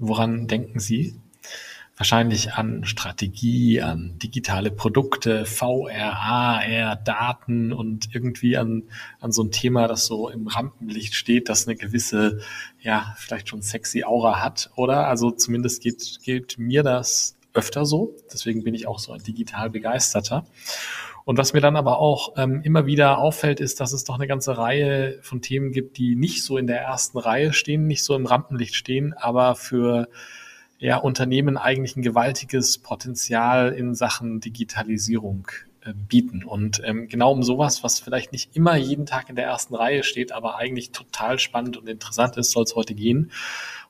Woran denken Sie? Wahrscheinlich an Strategie, an digitale Produkte, VR, AR, Daten und irgendwie an, an so ein Thema, das so im Rampenlicht steht, das eine gewisse, ja, vielleicht schon sexy Aura hat, oder? Also zumindest geht, geht mir das öfter so. Deswegen bin ich auch so ein digital begeisterter. Und was mir dann aber auch ähm, immer wieder auffällt, ist, dass es doch eine ganze Reihe von Themen gibt, die nicht so in der ersten Reihe stehen, nicht so im Rampenlicht stehen, aber für ja, Unternehmen eigentlich ein gewaltiges Potenzial in Sachen Digitalisierung äh, bieten. Und ähm, genau um sowas, was vielleicht nicht immer jeden Tag in der ersten Reihe steht, aber eigentlich total spannend und interessant ist, soll es heute gehen.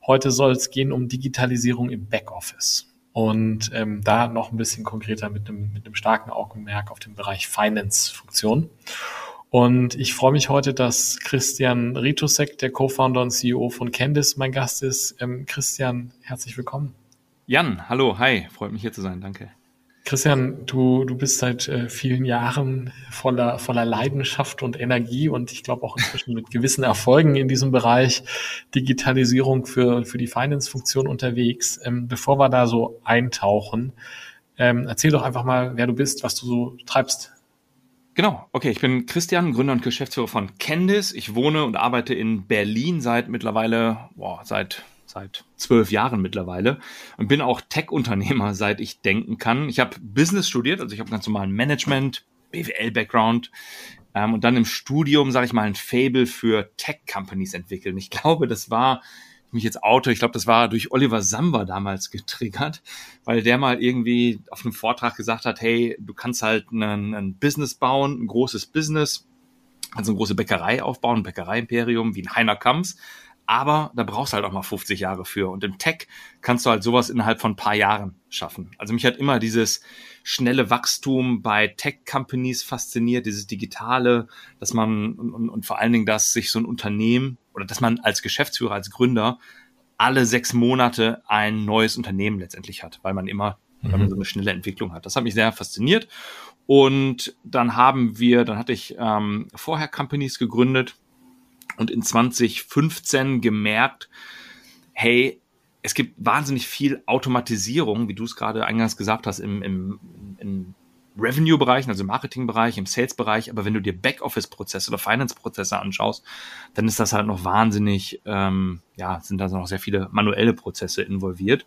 Heute soll es gehen um Digitalisierung im Backoffice. Und ähm, da noch ein bisschen konkreter mit einem, mit einem starken Augenmerk auf den Bereich Finance-Funktion. Und ich freue mich heute, dass Christian Ritusek, der Co-Founder und CEO von Candice, mein Gast ist. Ähm, Christian, herzlich willkommen. Jan, hallo, hi, freut mich hier zu sein, danke. Christian, du, du bist seit äh, vielen Jahren voller, voller Leidenschaft und Energie und ich glaube auch inzwischen mit gewissen Erfolgen in diesem Bereich Digitalisierung für, für die Finance-Funktion unterwegs. Ähm, bevor wir da so eintauchen, ähm, erzähl doch einfach mal, wer du bist, was du so treibst. Genau, okay, ich bin Christian, Gründer und Geschäftsführer von Candice. Ich wohne und arbeite in Berlin seit mittlerweile, boah, seit seit zwölf Jahren mittlerweile und bin auch Tech-Unternehmer, seit ich denken kann. Ich habe Business studiert, also ich habe ganz normalen Management, BWL-Background ähm, und dann im Studium, sage ich mal, ein Fable für Tech-Companies entwickelt. Und ich glaube, das war mich jetzt Auto, ich glaube, das war durch Oliver Samba damals getriggert, weil der mal irgendwie auf einem Vortrag gesagt hat, hey, du kannst halt ein, Business bauen, ein großes Business, also eine große Bäckerei aufbauen, ein Bäckereiimperium wie ein Heiner Kamps, aber da brauchst du halt auch mal 50 Jahre für. Und im Tech kannst du halt sowas innerhalb von ein paar Jahren schaffen. Also mich hat immer dieses schnelle Wachstum bei Tech-Companies fasziniert, dieses Digitale, dass man und, und, vor allen Dingen, dass sich so ein Unternehmen oder dass man als Geschäftsführer, als Gründer alle sechs Monate ein neues Unternehmen letztendlich hat, weil man immer mhm. weil man mhm. so eine schnelle Entwicklung hat. Das hat mich sehr fasziniert. Und dann haben wir, dann hatte ich ähm, vorher Companies gegründet, und in 2015 gemerkt, hey, es gibt wahnsinnig viel Automatisierung, wie du es gerade eingangs gesagt hast, im, im, im Revenue-Bereich, also im Marketing-Bereich, im Sales-Bereich, aber wenn du dir Backoffice-Prozesse oder Finance-Prozesse anschaust, dann ist das halt noch wahnsinnig, ähm, ja, sind da noch sehr viele manuelle Prozesse involviert.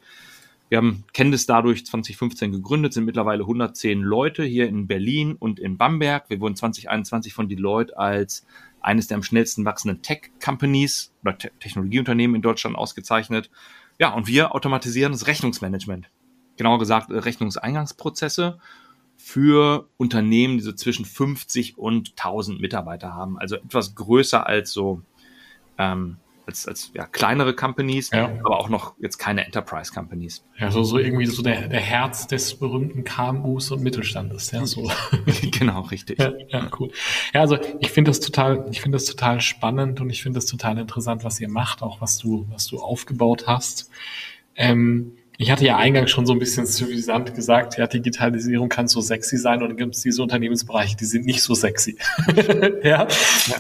Wir haben Candice dadurch 2015 gegründet, sind mittlerweile 110 Leute hier in Berlin und in Bamberg. Wir wurden 2021 von Deloitte als eines der am schnellsten wachsenden Tech-Companies oder Te Technologieunternehmen in Deutschland ausgezeichnet. Ja, und wir automatisieren das Rechnungsmanagement. Genauer gesagt, äh, Rechnungseingangsprozesse für Unternehmen, die so zwischen 50 und 1000 Mitarbeiter haben. Also etwas größer als so ähm, als, als ja, kleinere Companies, ja. aber auch noch jetzt keine Enterprise Companies. Ja, so, so irgendwie so der, der Herz des berühmten KMUs und Mittelstandes, ja, so. genau, richtig. Ja, ja, cool. Ja, also ich finde das total, ich finde das total spannend und ich finde das total interessant, was ihr macht, auch was du, was du aufgebaut hast. Ähm, ich hatte ja eingangs schon so ein bisschen suffisant gesagt, ja, Digitalisierung kann so sexy sein und dann gibt es diese Unternehmensbereiche, die sind nicht so sexy. ja?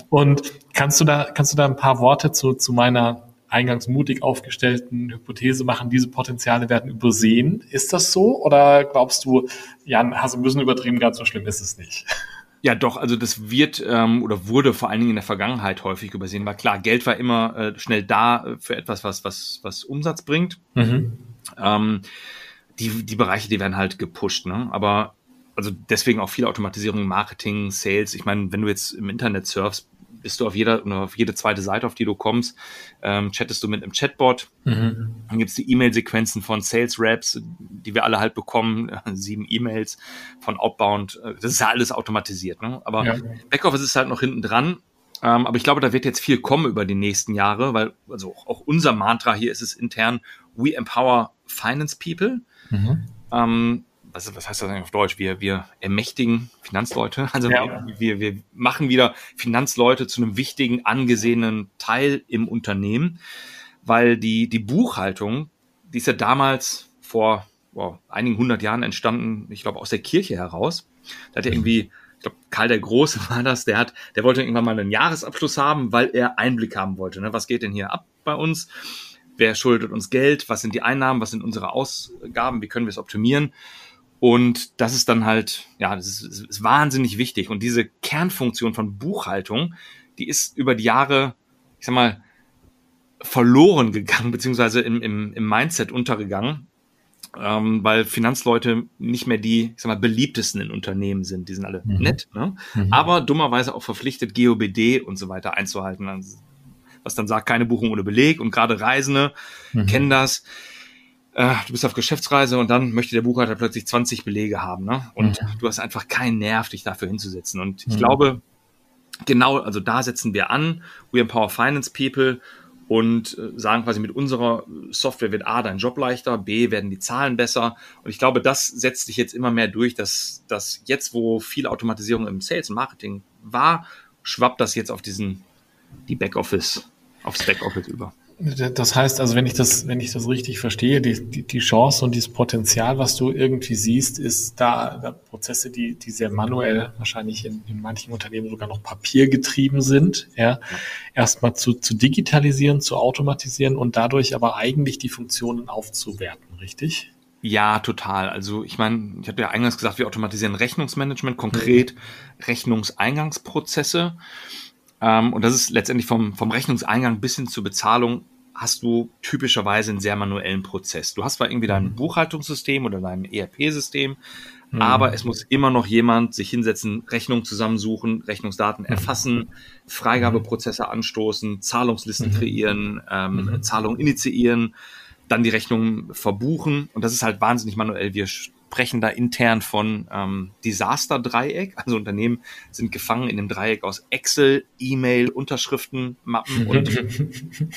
Und kannst du da, kannst du da ein paar Worte zu, zu meiner eingangs mutig aufgestellten Hypothese machen, diese Potenziale werden übersehen? Ist das so? Oder glaubst du, Jan, hast du ein bisschen übertrieben, ganz so schlimm ist es nicht? Ja, doch, also das wird ähm, oder wurde vor allen Dingen in der Vergangenheit häufig übersehen, weil klar, Geld war immer äh, schnell da für etwas, was, was, was Umsatz bringt. Mhm. Ähm, die, die Bereiche, die werden halt gepusht, ne? Aber also deswegen auch viel Automatisierung, Marketing, Sales. Ich meine, wenn du jetzt im Internet surfst, bist du auf jeder oder auf jede zweite Seite, auf die du kommst, ähm, chattest du mit einem Chatbot. Mhm. Dann gibt's die E-Mail-Sequenzen von Sales Raps, die wir alle halt bekommen, sieben E-Mails von Outbound. Das ist ja alles automatisiert. Ne? Aber ja. Backoffice ist halt noch hinten dran Ähm, aber ich glaube, da wird jetzt viel kommen über die nächsten Jahre, weil also auch unser Mantra hier ist es intern, we empower finance people. Mhm. Ähm, was, was heißt das eigentlich auf Deutsch? Wir, wir ermächtigen Finanzleute. Also ja. wir, wir machen wieder Finanzleute zu einem wichtigen, angesehenen Teil im Unternehmen, weil die, die Buchhaltung, die ist ja damals vor wow, einigen hundert Jahren entstanden, ich glaube, aus der Kirche heraus. Da hat ja irgendwie ich glaube, Karl der Große war das, der hat, der wollte irgendwann mal einen Jahresabschluss haben, weil er Einblick haben wollte. Ne? Was geht denn hier ab bei uns? Wer schuldet uns Geld? Was sind die Einnahmen? Was sind unsere Ausgaben? Wie können wir es optimieren? Und das ist dann halt, ja, das ist, ist wahnsinnig wichtig. Und diese Kernfunktion von Buchhaltung, die ist über die Jahre, ich sag mal, verloren gegangen, beziehungsweise im, im, im Mindset untergegangen ähm, weil Finanzleute nicht mehr die, ich sag mal, beliebtesten in Unternehmen sind. Die sind alle mhm. nett, ne? Mhm. aber dummerweise auch verpflichtet, GOBD und so weiter einzuhalten. Also, was dann sagt, keine Buchung ohne Beleg und gerade Reisende mhm. kennen das. Äh, du bist auf Geschäftsreise und dann möchte der Buchhalter plötzlich 20 Belege haben, ne? Und mhm. du hast einfach keinen Nerv, dich dafür hinzusetzen. Und ich mhm. glaube, genau, also da setzen wir an. We empower finance people und äh, sagen quasi, mit unserer Software wird A, dein Job leichter, B, werden die Zahlen besser. Und ich glaube, das setzt sich jetzt immer mehr durch, dass, dass jetzt, wo viel Automatisierung im Sales und Marketing war, schwappt das jetzt auf diesen, die Backoffice, aufs Backoffice über. Das heißt also, wenn ich das, wenn ich das richtig verstehe, die, die, die Chance und dieses Potenzial, was du irgendwie siehst, ist da, da Prozesse, die, die sehr manuell wahrscheinlich in, in manchen Unternehmen sogar noch papiergetrieben sind, ja, erstmal zu, zu digitalisieren, zu automatisieren und dadurch aber eigentlich die Funktionen aufzuwerten, richtig? Ja, total. Also ich meine, ich hatte ja eingangs gesagt, wir automatisieren Rechnungsmanagement, konkret mhm. Rechnungseingangsprozesse. Ähm, und das ist letztendlich vom, vom Rechnungseingang bis hin zur Bezahlung hast du typischerweise einen sehr manuellen Prozess. Du hast zwar irgendwie dein mhm. Buchhaltungssystem oder dein ERP-System, mhm. aber es muss immer noch jemand sich hinsetzen, Rechnungen zusammensuchen, Rechnungsdaten mhm. erfassen, Freigabeprozesse anstoßen, Zahlungslisten mhm. kreieren, ähm, mhm. Zahlungen initiieren, dann die Rechnungen verbuchen. Und das ist halt wahnsinnig manuell. Wir sprechen da intern von ähm, Desaster-Dreieck. Also Unternehmen sind gefangen in dem Dreieck aus Excel, E-Mail, Unterschriften, Mappen und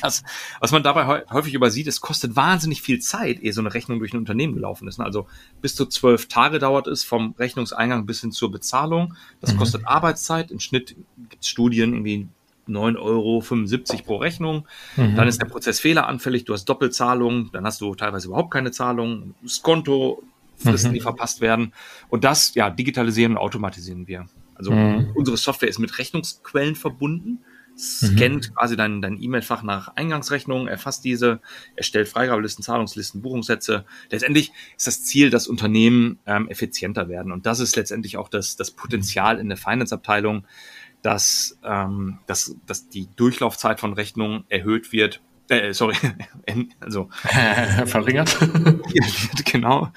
das, was man dabei häufig übersieht, es kostet wahnsinnig viel Zeit, ehe so eine Rechnung durch ein Unternehmen gelaufen ist. Also bis zu zwölf Tage dauert es vom Rechnungseingang bis hin zur Bezahlung. Das mhm. kostet Arbeitszeit. Im Schnitt gibt es Studien, irgendwie 9,75 Euro pro Rechnung. Mhm. Dann ist der Prozess fehleranfällig, du hast Doppelzahlungen, dann hast du teilweise überhaupt keine Zahlung. Das Konto Fristen, mhm. die verpasst werden. Und das, ja, digitalisieren und automatisieren wir. Also mhm. unsere Software ist mit Rechnungsquellen verbunden, scannt mhm. quasi dein, dein E-Mail-Fach nach Eingangsrechnungen, erfasst diese, erstellt Freigabelisten, Zahlungslisten, Buchungssätze. Letztendlich ist das Ziel, dass Unternehmen ähm, effizienter werden. Und das ist letztendlich auch das, das Potenzial in der Finance-Abteilung, dass, ähm, dass, dass die Durchlaufzeit von Rechnungen erhöht wird äh, sorry, also verringert. genau,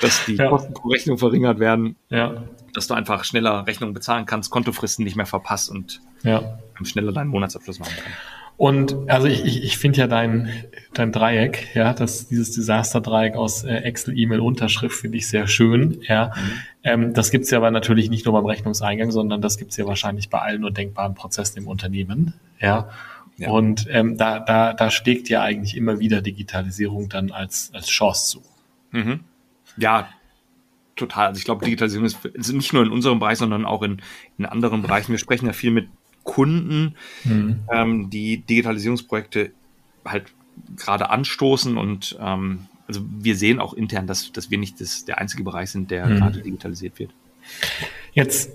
dass die ja. Kosten pro Rechnung verringert werden, ja. dass du einfach schneller Rechnungen bezahlen kannst, Kontofristen nicht mehr verpasst und ja. schneller deinen Monatsabschluss machen kannst. Und also ich, ich, ich finde ja dein, dein Dreieck, ja, das, dieses Desaster-Dreieck aus äh, Excel, E-Mail, Unterschrift finde ich sehr schön. Ja. Mhm. Ähm, das gibt's ja aber natürlich nicht nur beim Rechnungseingang, sondern das gibt's ja wahrscheinlich bei allen nur denkbaren Prozessen im Unternehmen. Ja. ja. Und ähm, da, da, da schlägt ja eigentlich immer wieder Digitalisierung dann als, als Chance zu. Mhm. Ja, total. Also ich glaube, Digitalisierung ist, ist, nicht nur in unserem Bereich, sondern auch in, in anderen Bereichen. Wir sprechen ja viel mit Kunden, mhm. ähm, die Digitalisierungsprojekte halt gerade anstoßen und ähm, also wir sehen auch intern, dass, dass wir nicht das, der einzige Bereich sind, der mhm. gerade digitalisiert wird. Jetzt,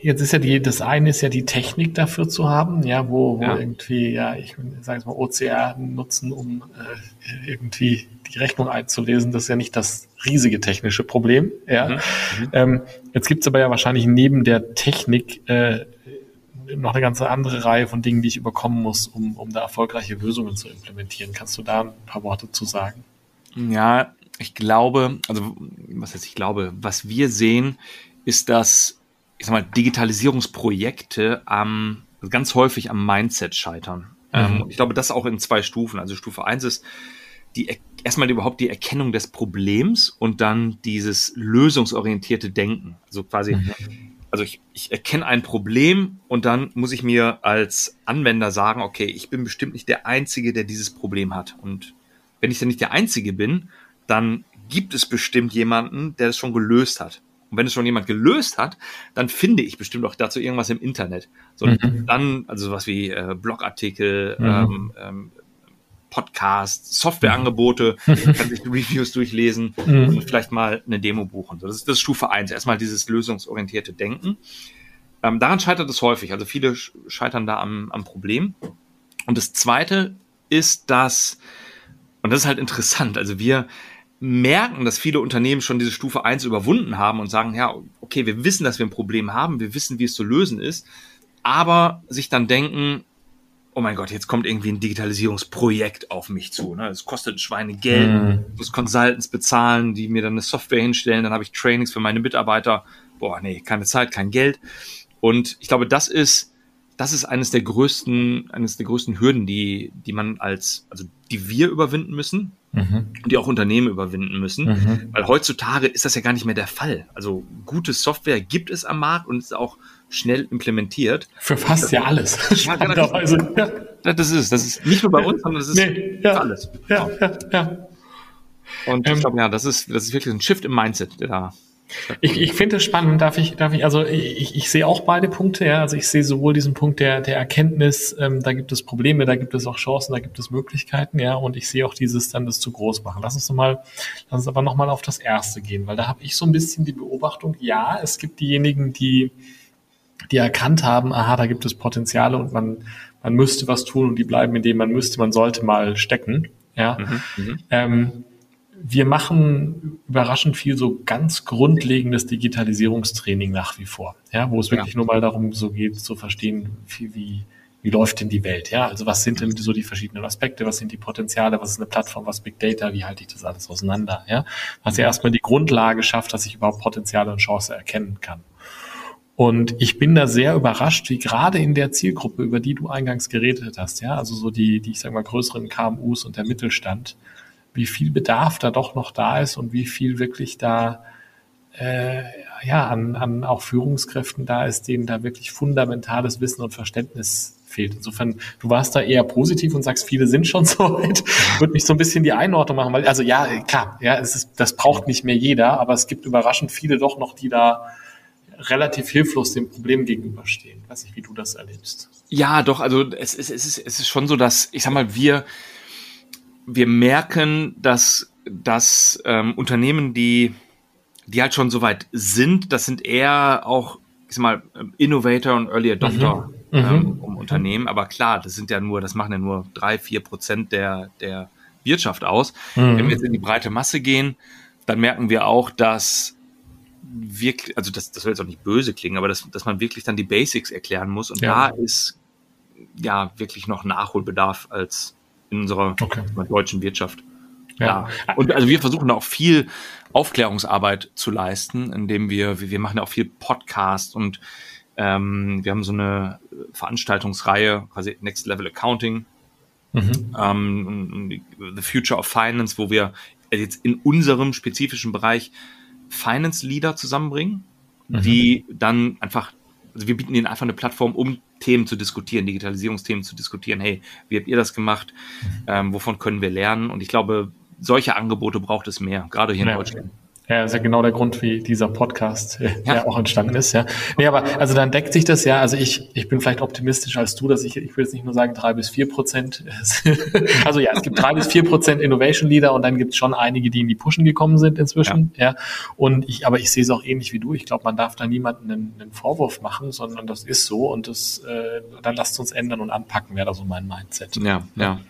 jetzt ist ja die, das eine ist ja die Technik dafür zu haben, ja, wo, wo ja. irgendwie, ja, ich sage es mal, OCR nutzen, um äh, irgendwie die Rechnung einzulesen. Das ist ja nicht das riesige technische Problem, ja. Mhm. mhm. Ähm, jetzt gibt's aber ja wahrscheinlich neben der Technik äh, noch eine ganze andere Reihe von Dingen, die ich überkommen muss, um, um da erfolgreiche Lösungen zu implementieren. Kannst du da ein paar Worte zu sagen? Ja, ich glaube, also was heißt ich glaube, was wir sehen, ist, dass ich sag mal, Digitalisierungsprojekte am, ganz häufig am Mindset scheitern. Mhm. Ähm, ich glaube, das auch in zwei Stufen. Also Stufe eins ist die erstmal überhaupt die Erkennung des Problems und dann dieses lösungsorientierte Denken. Also quasi mhm also ich, ich erkenne ein Problem und dann muss ich mir als Anwender sagen, okay, ich bin bestimmt nicht der Einzige, der dieses Problem hat. Und wenn ich dann nicht der Einzige bin, dann gibt es bestimmt jemanden, der es schon gelöst hat. Und wenn es schon jemand gelöst hat, dann finde ich bestimmt auch dazu irgendwas im Internet. So, mhm. dann, also sowas wie äh, Blogartikel, mhm. ähm, ähm, Podcasts, Softwareangebote, mhm. kann sich Reviews durchlesen mhm. und vielleicht mal eine Demo buchen. Das, ist, das ist Stufe eins. Erstmal dieses lösungsorientierte Denken. Ähm, daran scheitert es häufig. Also viele scheitern da am, am Problem. Und das zweite ist, dass, und das ist halt interessant, also wir merken, dass viele Unternehmen schon diese Stufe eins überwunden haben und sagen, ja, okay, wir wissen, dass wir ein Problem haben, wir wissen, wie es zu lösen ist, aber sich dann denken, oh mein Gott, jetzt kommt irgendwie ein Digitalisierungsprojekt auf mich zu. Ne? Es kostet ein Schweine Geld, mhm. muss Consultants bezahlen, die mir dann eine Software hinstellen, dann habe ich Trainings für meine Mitarbeiter. Boah, nee, keine Zeit, kein Geld. Und ich glaube, das ist, das ist eines der größten, eines der größten Hürden, die, die man als, also die wir überwinden müssen mhm. die auch Unternehmen überwinden müssen. Mhm. Weil heutzutage ist das ja gar nicht mehr der Fall. Also gute Software gibt es am Markt und ist auch schnell implementiert. Für fast ja alles. Ja, ja. Das ist Das ist nicht nur bei uns, sondern das ist nee, ja, alles. Ja, ja, ja. Und ich ähm, glaube, ja, das ist, das ist wirklich ein Shift im Mindset, der da ich, ich finde es spannend, darf ich, darf ich, also ich, ich sehe auch beide Punkte, ja. Also ich sehe sowohl diesen Punkt der, der Erkenntnis, ähm, da gibt es Probleme, da gibt es auch Chancen, da gibt es Möglichkeiten, ja. Und ich sehe auch dieses dann das zu groß machen. Lass uns nochmal, lass uns aber nochmal auf das erste gehen, weil da habe ich so ein bisschen die Beobachtung, ja, es gibt diejenigen, die die erkannt haben, aha, da gibt es Potenziale und man, man müsste was tun und die bleiben in dem man müsste, man sollte mal stecken. Ja. Mhm, mhm. ähm, wir machen überraschend viel so ganz grundlegendes Digitalisierungstraining nach wie vor, ja, wo es wirklich ja. nur mal darum so geht zu verstehen, wie, wie, wie läuft denn die Welt, ja, also was sind denn so die verschiedenen Aspekte, was sind die Potenziale, was ist eine Plattform, was Big Data, wie halte ich das alles auseinander, ja, was ja erstmal die Grundlage schafft, dass ich überhaupt Potenziale und Chance erkennen kann. Und ich bin da sehr überrascht, wie gerade in der Zielgruppe, über die du eingangs geredet hast, ja, also so die, die ich sag mal größeren KMUs und der Mittelstand, wie viel Bedarf da doch noch da ist und wie viel wirklich da äh, ja an, an auch Führungskräften da ist, denen da wirklich fundamentales Wissen und Verständnis fehlt. Insofern, du warst da eher positiv und sagst, viele sind schon so weit. Würde mich so ein bisschen die Einordnung machen, weil, also ja, klar, ja, es ist, das braucht nicht mehr jeder, aber es gibt überraschend viele doch noch, die da relativ hilflos dem Problem gegenüberstehen. Ich weiß nicht, wie du das erlebst. Ja, doch, also es, es, es, ist, es ist schon so, dass, ich sag mal, wir, wir merken, dass, dass ähm, Unternehmen, die, die halt schon so weit sind, das sind eher auch, ich sag mal, Innovator und Early Adopter mhm. ähm, mhm. um Unternehmen. Aber klar, das sind ja nur, das machen ja nur drei, vier Prozent der, der Wirtschaft aus. Mhm. Wenn wir jetzt in die breite Masse gehen, dann merken wir auch, dass wirklich, also das, das soll jetzt auch nicht böse klingen, aber dass, dass man wirklich dann die Basics erklären muss. Und ja. da ist ja wirklich noch Nachholbedarf als in unserer okay. deutschen Wirtschaft. Ja. ja. Und also wir versuchen da auch viel Aufklärungsarbeit zu leisten, indem wir, wir machen ja auch viel Podcast und ähm, wir haben so eine Veranstaltungsreihe, quasi Next Level Accounting, mhm. ähm, The Future of Finance, wo wir jetzt in unserem spezifischen Bereich Finance Leader zusammenbringen, mhm. die dann einfach, also wir bieten ihnen einfach eine Plattform, um Themen zu diskutieren, Digitalisierungsthemen zu diskutieren. Hey, wie habt ihr das gemacht? Mhm. Ähm, wovon können wir lernen? Und ich glaube, solche Angebote braucht es mehr, gerade hier in ja. Deutschland. Ja, ist ja genau der Grund, wie dieser Podcast äh, ja. auch entstanden ist, ja. Nee, aber also dann deckt sich das ja. Also ich, ich bin vielleicht optimistischer als du, dass ich, ich will jetzt nicht nur sagen drei bis vier Prozent. also ja, es gibt drei bis vier Prozent Innovation Leader und dann gibt es schon einige, die in die Pushen gekommen sind inzwischen, ja. ja. Und ich, aber ich sehe es auch ähnlich wie du. Ich glaube, man darf da niemanden einen, einen, Vorwurf machen, sondern das ist so und das, äh, dann lasst uns ändern und anpacken, wäre da so mein Mindset. Ja, ja.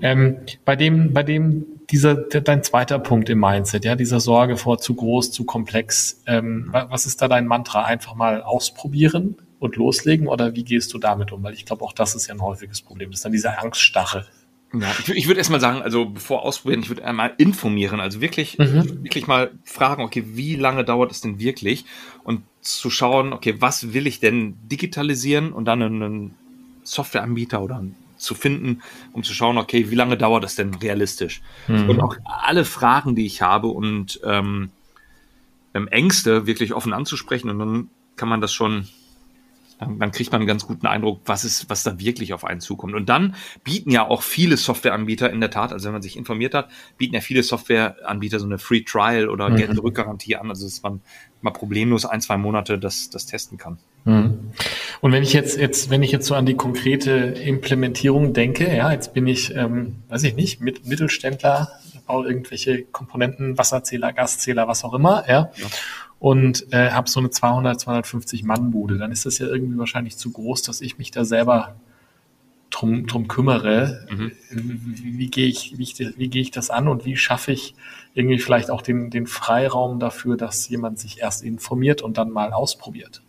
Ähm, bei dem, bei dem dieser, dein zweiter Punkt im Mindset, ja, dieser Sorge vor zu groß, zu komplex. Ähm, was ist da dein Mantra? Einfach mal ausprobieren und loslegen oder wie gehst du damit um? Weil ich glaube, auch das ist ja ein häufiges Problem. Das ist dann dieser Angststachel. Ja, ich, ich würde erstmal sagen, also bevor ausprobieren, ich würde einmal informieren, also wirklich, mhm. wirklich mal fragen, okay, wie lange dauert es denn wirklich? Und zu schauen, okay, was will ich denn digitalisieren und dann einen Softwareanbieter oder einen zu finden, um zu schauen, okay, wie lange dauert das denn realistisch? Mhm. Und auch alle Fragen, die ich habe und ähm, ähm, Ängste wirklich offen anzusprechen und dann kann man das schon, dann, dann kriegt man einen ganz guten Eindruck, was ist, was da wirklich auf einen zukommt. Und dann bieten ja auch viele Softwareanbieter in der Tat, also wenn man sich informiert hat, bieten ja viele Softwareanbieter so eine Free Trial oder mhm. Geld-Rückgarantie an, also dass man mal problemlos ein, zwei Monate das, das testen kann. Mhm. Und wenn ich jetzt, jetzt, wenn ich jetzt so an die konkrete Implementierung denke, ja, jetzt bin ich, ähm, weiß ich nicht, mit Mittelständler, baue irgendwelche Komponenten, Wasserzähler, Gaszähler, was auch immer, ja. ja und äh, habe so eine 200, 250 Mann Bude, dann ist das ja irgendwie wahrscheinlich zu groß, dass ich mich da selber drum, drum kümmere. Mhm. Wie, wie gehe ich, wie, ich, wie gehe ich das an und wie schaffe ich irgendwie vielleicht auch den, den Freiraum dafür, dass jemand sich erst informiert und dann mal ausprobiert?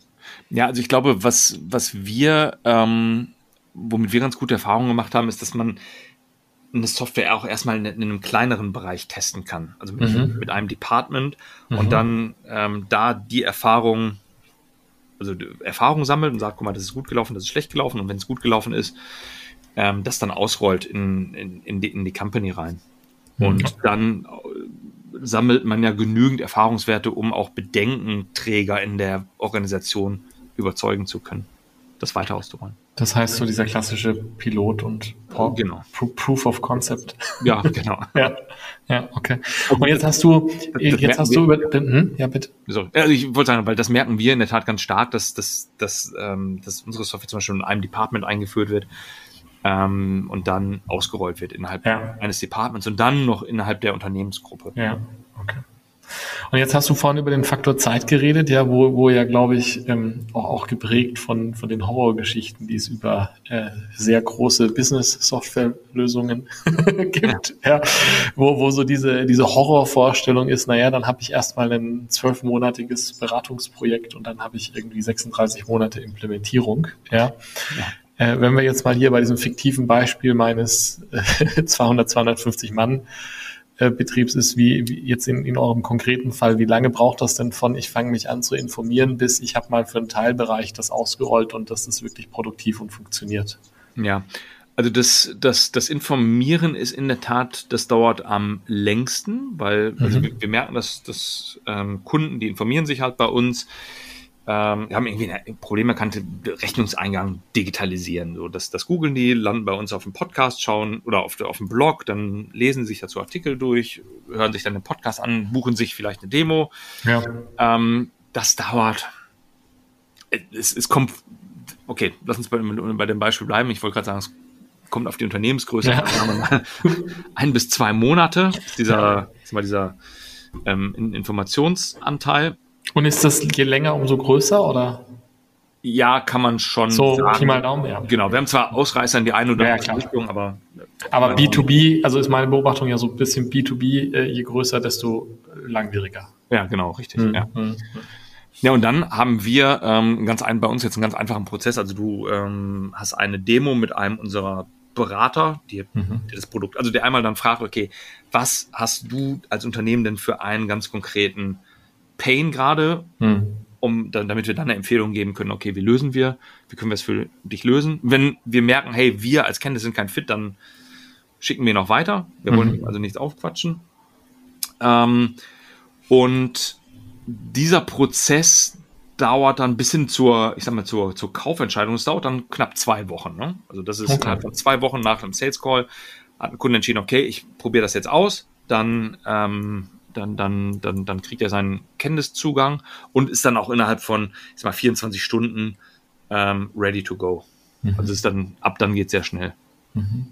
Ja, also ich glaube, was, was wir, ähm, womit wir ganz gute Erfahrungen gemacht haben, ist, dass man eine Software auch erstmal in, in, einem kleineren Bereich testen kann. Also mit, mhm. mit einem Department mhm. und dann ähm, da die Erfahrung, also Erfahrung sammelt und sagt, guck mal, das ist gut gelaufen, das ist schlecht gelaufen und wenn es gut gelaufen ist, ähm, das dann ausrollt in, in, in, die, in die Company rein. Mhm. Und dann äh, sammelt man ja genügend Erfahrungswerte, um auch Bedenkenträger in der Organisation überzeugen zu können, das weiter auszurollen. Das heißt so dieser klassische Pilot und Pro genau. Proof of Concept. Ja, genau. ja, ja, okay. Und jetzt hast du, jetzt hast du über, hm, ja bitte. So, also ich wollte sagen, weil das merken wir in der Tat ganz stark, dass, dass, dass, ähm, dass unsere Software zum Beispiel in einem Department eingeführt wird ähm, und dann ausgerollt wird innerhalb ja. eines Departments und dann noch innerhalb der Unternehmensgruppe. Ja, okay. Und jetzt hast du vorhin über den Faktor Zeit geredet, ja, wo, wo ja, glaube ich, ähm, auch, auch geprägt von, von den Horrorgeschichten, die es über äh, sehr große Business-Software-Lösungen gibt, ja. ja, wo, wo so diese, diese Horrorvorstellung ist, naja, dann habe ich erstmal ein zwölfmonatiges Beratungsprojekt und dann habe ich irgendwie 36 Monate Implementierung, ja. ja. Äh, wenn wir jetzt mal hier bei diesem fiktiven Beispiel meines äh, 200, 250 Mann äh, Betriebs ist, wie, wie jetzt in, in eurem konkreten Fall, wie lange braucht das denn von, ich fange mich an zu informieren, bis ich habe mal für einen Teilbereich das ausgerollt und das ist wirklich produktiv und funktioniert? Ja, also das, das, das Informieren ist in der Tat, das dauert am längsten, weil also mhm. wir, wir, merken, dass, dass ähm, Kunden, die informieren sich halt bei uns, ähm, wir haben irgendwie ein Problem erkannt, Rechnungseingang digitalisieren. So, das, das googeln die, landen bei uns auf dem Podcast, schauen oder auf, auf dem Blog, dann lesen sich dazu Artikel durch, hören sich dann den Podcast an, buchen sich vielleicht eine Demo. Ja. Ähm, das dauert. Es, es kommt, okay, lass uns bei, bei dem Beispiel bleiben. Ich wollte gerade sagen, es kommt auf die Unternehmensgröße ja. ein bis zwei Monate ist dieser, ist mal dieser ähm, Informationsanteil. Und ist das je länger, umso größer, oder? Ja, kann man schon so, sagen. Pi mal Daumen, ja. Genau, wir haben zwar Ausreißer in die eine oder andere ja, Richtung, aber... Aber B2B, also ist meine Beobachtung ja so ein bisschen B2B, äh, je größer, desto langwieriger. Ja, genau, richtig. Mhm. Ja. Mhm. ja, und dann haben wir ähm, ganz ein, bei uns jetzt einen ganz einfachen Prozess. Also du ähm, hast eine Demo mit einem unserer Berater, die, mhm. das Produkt, also der einmal dann fragt, okay, was hast du als Unternehmen denn für einen ganz konkreten Pain gerade, hm. um damit wir dann eine Empfehlung geben können, okay, wie lösen wir, wie können wir es für dich lösen. Wenn wir merken, hey, wir als Kenntnis sind kein Fit, dann schicken wir noch weiter. Wir mhm. wollen also nichts aufquatschen. Ähm, und dieser Prozess dauert dann bis hin zur, ich sag mal, zur, zur Kaufentscheidung. Es dauert dann knapp zwei Wochen. Ne? Also das ist okay. von zwei Wochen nach dem Sales Call hat ein Kunde entschieden, okay, ich probiere das jetzt aus. Dann ähm, dann, dann, dann, dann kriegt er seinen Kenntniszugang und ist dann auch innerhalb von ich sag mal, 24 Stunden ähm, ready to go. Mhm. Also ist dann, ab dann geht sehr schnell. Mhm.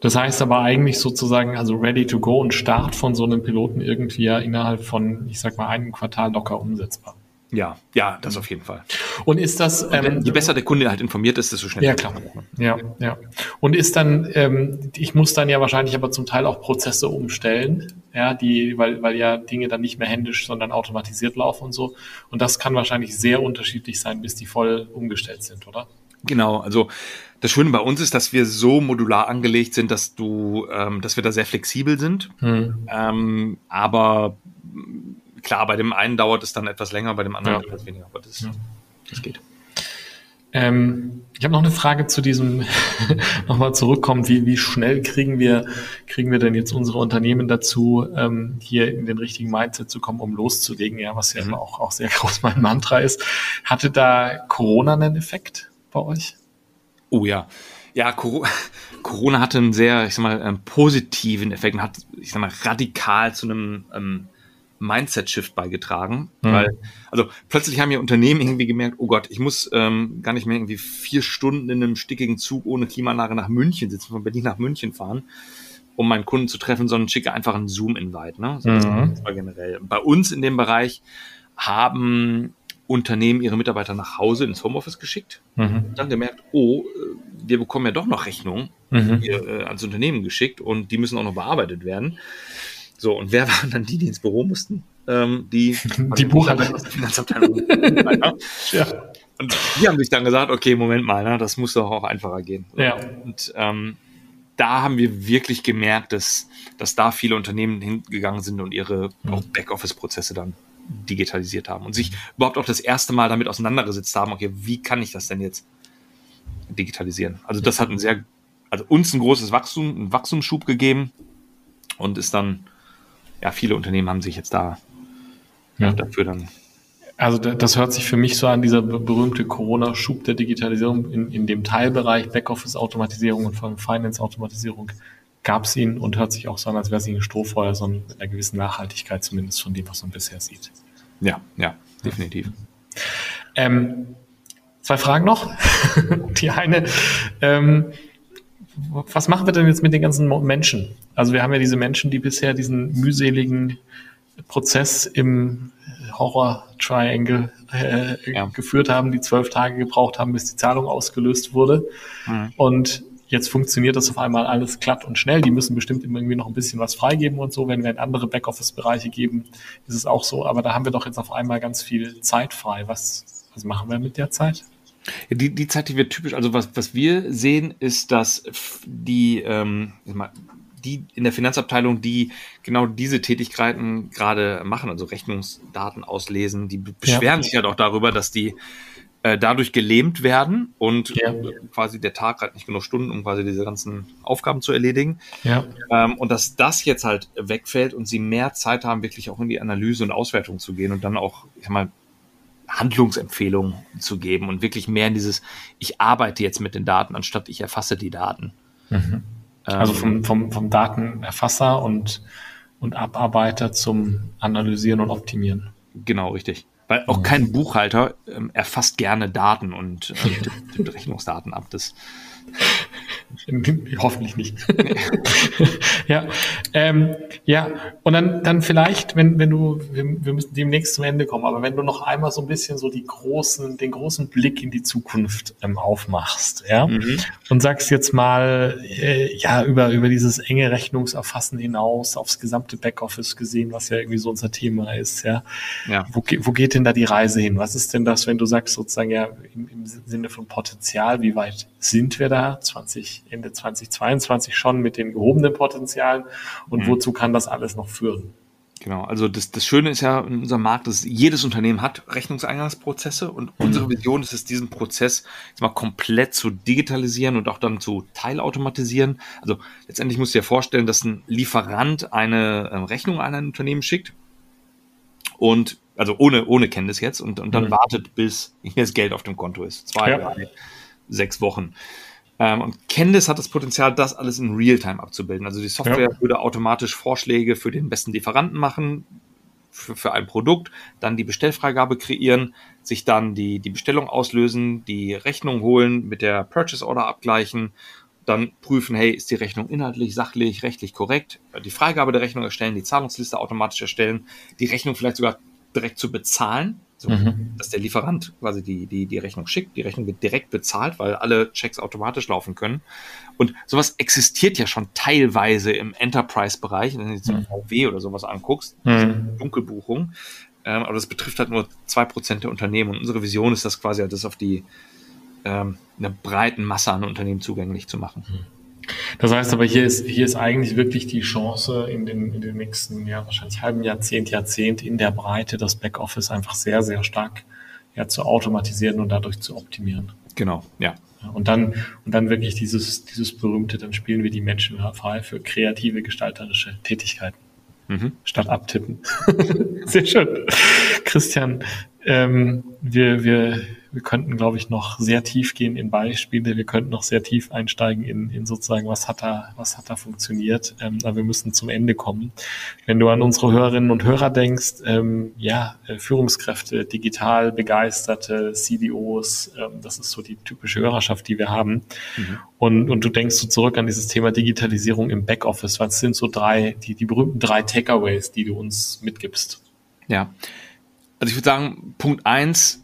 Das heißt aber eigentlich sozusagen, also ready to go und Start von so einem Piloten irgendwie ja innerhalb von, ich sag mal, einem Quartal locker umsetzbar. Ja, ja, das auf jeden Fall. Und ist das. Ähm, je besser der Kunde halt informiert ist, desto schneller. Ja, klar. Ja, ja. Und ist dann, ähm, ich muss dann ja wahrscheinlich aber zum Teil auch Prozesse umstellen, ja, die, weil, weil ja Dinge dann nicht mehr händisch, sondern automatisiert laufen und so. Und das kann wahrscheinlich sehr unterschiedlich sein, bis die voll umgestellt sind, oder? Genau, also das Schöne bei uns ist, dass wir so modular angelegt sind, dass du, ähm, dass wir da sehr flexibel sind. Hm. Ähm, aber klar, bei dem einen dauert es dann etwas länger, bei dem anderen ja. etwas weniger, aber das, ja. das geht. Ähm, ich habe noch eine Frage zu diesem, nochmal zurückkommen, wie, wie schnell kriegen wir, kriegen wir denn jetzt unsere Unternehmen dazu, ähm, hier in den richtigen Mindset zu kommen, um loszulegen, ja, was ja mhm. auch, auch sehr groß mein Mantra ist. Hatte da Corona einen Effekt bei euch? Oh ja. Ja, Corona hatte einen sehr, ich sag mal, ähm, positiven Effekt und hat, ich sag mal, radikal zu einem ähm, Mindset-Shift beigetragen. Mhm. Weil, also plötzlich haben ja Unternehmen irgendwie gemerkt, oh Gott, ich muss ähm, gar nicht mehr irgendwie vier Stunden in einem stickigen Zug ohne Klimaanlage nach München sitzen, von Berlin nach München fahren, um meinen Kunden zu treffen, sondern schicke einfach einen Zoom-Invite. Ne? So, mhm. Generell. Bei uns in dem Bereich haben Unternehmen ihre Mitarbeiter nach Hause ins Homeoffice geschickt, mhm. dann gemerkt, oh, äh, wir bekommen ja doch noch Rechnungen mhm. hier, äh, ans Unternehmen geschickt und die müssen auch noch bearbeitet werden. So, und wer waren dann die, die ins Büro mussten? Ähm, die die Buchhalter aus der Finanzabteilung. ja. Und die haben sich dann gesagt, okay, Moment mal, ne, das muss doch auch einfacher gehen. Ja. Und ähm, da haben wir wirklich gemerkt, dass, dass da viele Unternehmen hingegangen sind und ihre mhm. Backoffice-Prozesse dann digitalisiert haben und sich überhaupt auch das erste Mal damit auseinandergesetzt haben, okay, wie kann ich das denn jetzt digitalisieren? Also das hat ein sehr, also uns ein großes Wachstum, einen Wachstumsschub gegeben und ist dann ja, viele Unternehmen haben sich jetzt da ja. dafür dann. Also das hört sich für mich so an, dieser berühmte Corona-Schub der Digitalisierung in, in dem Teilbereich Backoffice-Automatisierung und Finance-Automatisierung gab es ihn und hört sich auch so an, als wäre es ein Strohfeuer, so mit einer gewissen Nachhaltigkeit zumindest von dem, was man bisher sieht. Ja, ja, definitiv. Ähm, zwei Fragen noch. Die eine, ähm, was machen wir denn jetzt mit den ganzen Menschen? Also wir haben ja diese Menschen, die bisher diesen mühseligen Prozess im Horror Triangle äh, ja. geführt haben, die zwölf Tage gebraucht haben, bis die Zahlung ausgelöst wurde. Mhm. Und jetzt funktioniert das auf einmal alles glatt und schnell. Die müssen bestimmt irgendwie noch ein bisschen was freigeben und so. Wenn wir in andere Backoffice-Bereiche geben, ist es auch so. Aber da haben wir doch jetzt auf einmal ganz viel Zeit frei. Was, was machen wir mit der Zeit? Die, die Zeit, die wir typisch, also was, was wir sehen, ist, dass die, ähm, die in der Finanzabteilung, die genau diese Tätigkeiten gerade machen, also Rechnungsdaten auslesen, die beschweren ja. sich halt auch darüber, dass die äh, dadurch gelähmt werden und ja. quasi der Tag hat nicht genug Stunden, um quasi diese ganzen Aufgaben zu erledigen. Ja. Ähm, und dass das jetzt halt wegfällt und sie mehr Zeit haben, wirklich auch in die Analyse und Auswertung zu gehen und dann auch, ich sag mal, Handlungsempfehlungen zu geben und wirklich mehr in dieses, ich arbeite jetzt mit den Daten, anstatt ich erfasse die Daten. Mhm. Also vom, ähm, vom, vom Datenerfasser und, und Abarbeiter zum Analysieren und Optimieren. Genau, richtig. Weil auch mhm. kein Buchhalter ähm, erfasst gerne Daten und äh, tippt Rechnungsdaten ab. Das Hoffentlich nicht. ja, ähm, ja, und dann, dann vielleicht, wenn, wenn du, wir, wir, müssen demnächst zum Ende kommen, aber wenn du noch einmal so ein bisschen so die großen, den großen Blick in die Zukunft ähm, aufmachst, ja, mhm. und sagst jetzt mal, äh, ja, über, über dieses enge Rechnungserfassen hinaus aufs gesamte Backoffice gesehen, was ja irgendwie so unser Thema ist, ja. ja. Wo, wo geht denn da die Reise hin? Was ist denn das, wenn du sagst sozusagen ja im, im Sinne von Potenzial, wie weit sind wir da? 20, Ende 2022 schon mit den gehobenen Potenzialen und mhm. wozu kann das alles noch führen? Genau, also das, das Schöne ist ja in unserem Markt, dass jedes Unternehmen hat Rechnungseingangsprozesse und mhm. unsere Vision ist es, diesen Prozess jetzt mal komplett zu digitalisieren und auch dann zu teilautomatisieren. Also letztendlich musst du dir vorstellen, dass ein Lieferant eine äh, Rechnung an ein Unternehmen schickt und also ohne, ohne Kenntnis jetzt und, und dann mhm. wartet, bis das Geld auf dem Konto ist. Zwei, ja. drei, sechs Wochen. Ähm, und Candice hat das Potenzial, das alles in Realtime abzubilden. Also die Software ja. würde automatisch Vorschläge für den besten Lieferanten machen, für, für ein Produkt, dann die Bestellfreigabe kreieren, sich dann die, die Bestellung auslösen, die Rechnung holen, mit der Purchase Order abgleichen, dann prüfen, hey, ist die Rechnung inhaltlich, sachlich, rechtlich korrekt, die Freigabe der Rechnung erstellen, die Zahlungsliste automatisch erstellen, die Rechnung vielleicht sogar direkt zu bezahlen, so, mhm. dass der Lieferant quasi die, die, die Rechnung schickt. Die Rechnung wird direkt bezahlt, weil alle Checks automatisch laufen können. Und sowas existiert ja schon teilweise im Enterprise-Bereich, wenn du jetzt mhm. VW oder sowas anguckst, mhm. Dunkelbuchung. Ähm, aber das betrifft halt nur zwei Prozent der Unternehmen. Und unsere Vision ist das quasi, das auf die ähm, einer breiten Masse an Unternehmen zugänglich zu machen. Mhm. Das heißt aber, hier ist, hier ist eigentlich wirklich die Chance in den, in den nächsten, ja, wahrscheinlich halben Jahrzehnt, Jahrzehnt in der Breite das Backoffice einfach sehr, sehr stark ja, zu automatisieren und dadurch zu optimieren. Genau, ja. Und dann, und dann wirklich dieses, dieses berühmte, dann spielen wir die Menschen frei für kreative, gestalterische Tätigkeiten. Mhm. Statt abtippen. Sehr schön. Christian, ähm, wir, wir wir könnten, glaube ich, noch sehr tief gehen in Beispiele. Wir könnten noch sehr tief einsteigen in, in sozusagen, was hat da, was hat da funktioniert. Ähm, aber wir müssen zum Ende kommen. Wenn du an unsere Hörerinnen und Hörer denkst, ähm, ja, äh, Führungskräfte, digital begeisterte CDOs, ähm, das ist so die typische Hörerschaft, die wir haben. Mhm. Und, und du denkst so zurück an dieses Thema Digitalisierung im Backoffice. Was sind so drei, die, die berühmten drei Takeaways, die du uns mitgibst? Ja. Also ich würde sagen, Punkt eins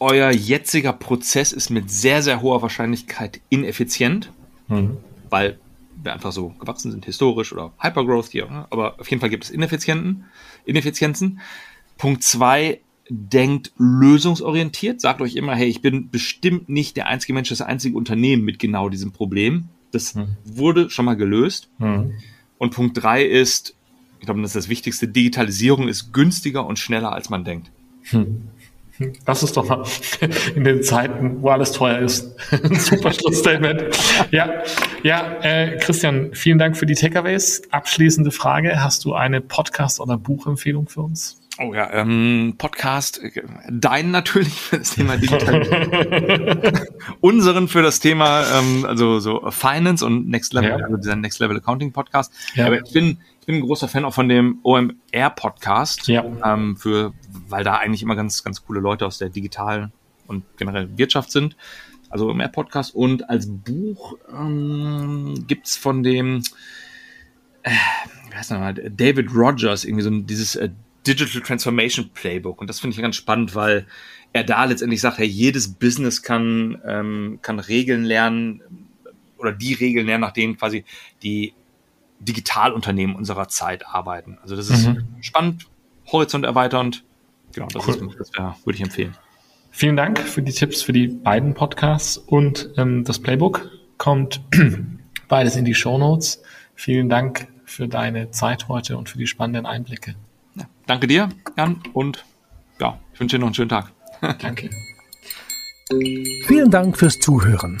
euer jetziger Prozess ist mit sehr, sehr hoher Wahrscheinlichkeit ineffizient, mhm. weil wir einfach so gewachsen sind, historisch oder Hypergrowth hier. Ne? Aber auf jeden Fall gibt es Ineffizienten, Ineffizienzen. Punkt zwei, denkt lösungsorientiert. Sagt euch immer, hey, ich bin bestimmt nicht der einzige Mensch, das einzige Unternehmen mit genau diesem Problem. Das mhm. wurde schon mal gelöst. Mhm. Und Punkt drei ist, ich glaube, das ist das Wichtigste, Digitalisierung ist günstiger und schneller, als man denkt. Mhm. Das ist doch mal in den Zeiten, wo alles teuer ist. Super Schlussstatement. Ja, ja äh, Christian, vielen Dank für die Takeaways. Abschließende Frage. Hast du eine Podcast- oder Buchempfehlung für uns? Oh ja, ähm, Podcast, äh, deinen natürlich für das Thema Digital. Unseren für das Thema, ähm, also so Finance und Next Level, ja. also dieser Next Level Accounting Podcast. Ja. Aber ich bin, bin ein großer Fan auch von dem OMR Podcast, ja. ähm, für, weil da eigentlich immer ganz, ganz coole Leute aus der digitalen und generell Wirtschaft sind. Also OMR Podcast und als Buch ähm, gibt's von dem, äh, wie heißt der mal, David Rogers, irgendwie so ein, dieses äh, Digital Transformation Playbook. Und das finde ich ganz spannend, weil er da letztendlich sagt, hey, jedes Business kann, ähm, kann Regeln lernen oder die Regeln lernen, nach denen quasi die Digitalunternehmen unserer Zeit arbeiten. Also das ist mhm. spannend, horizont erweiternd. Genau, das, cool. ist, das wär, würde ich empfehlen. Vielen Dank für die Tipps für die beiden Podcasts und ähm, das Playbook kommt beides in die Show Notes. Vielen Dank für deine Zeit heute und für die spannenden Einblicke. Ja, danke dir, Jan, und ja, ich wünsche dir noch einen schönen Tag. danke. Vielen Dank fürs Zuhören.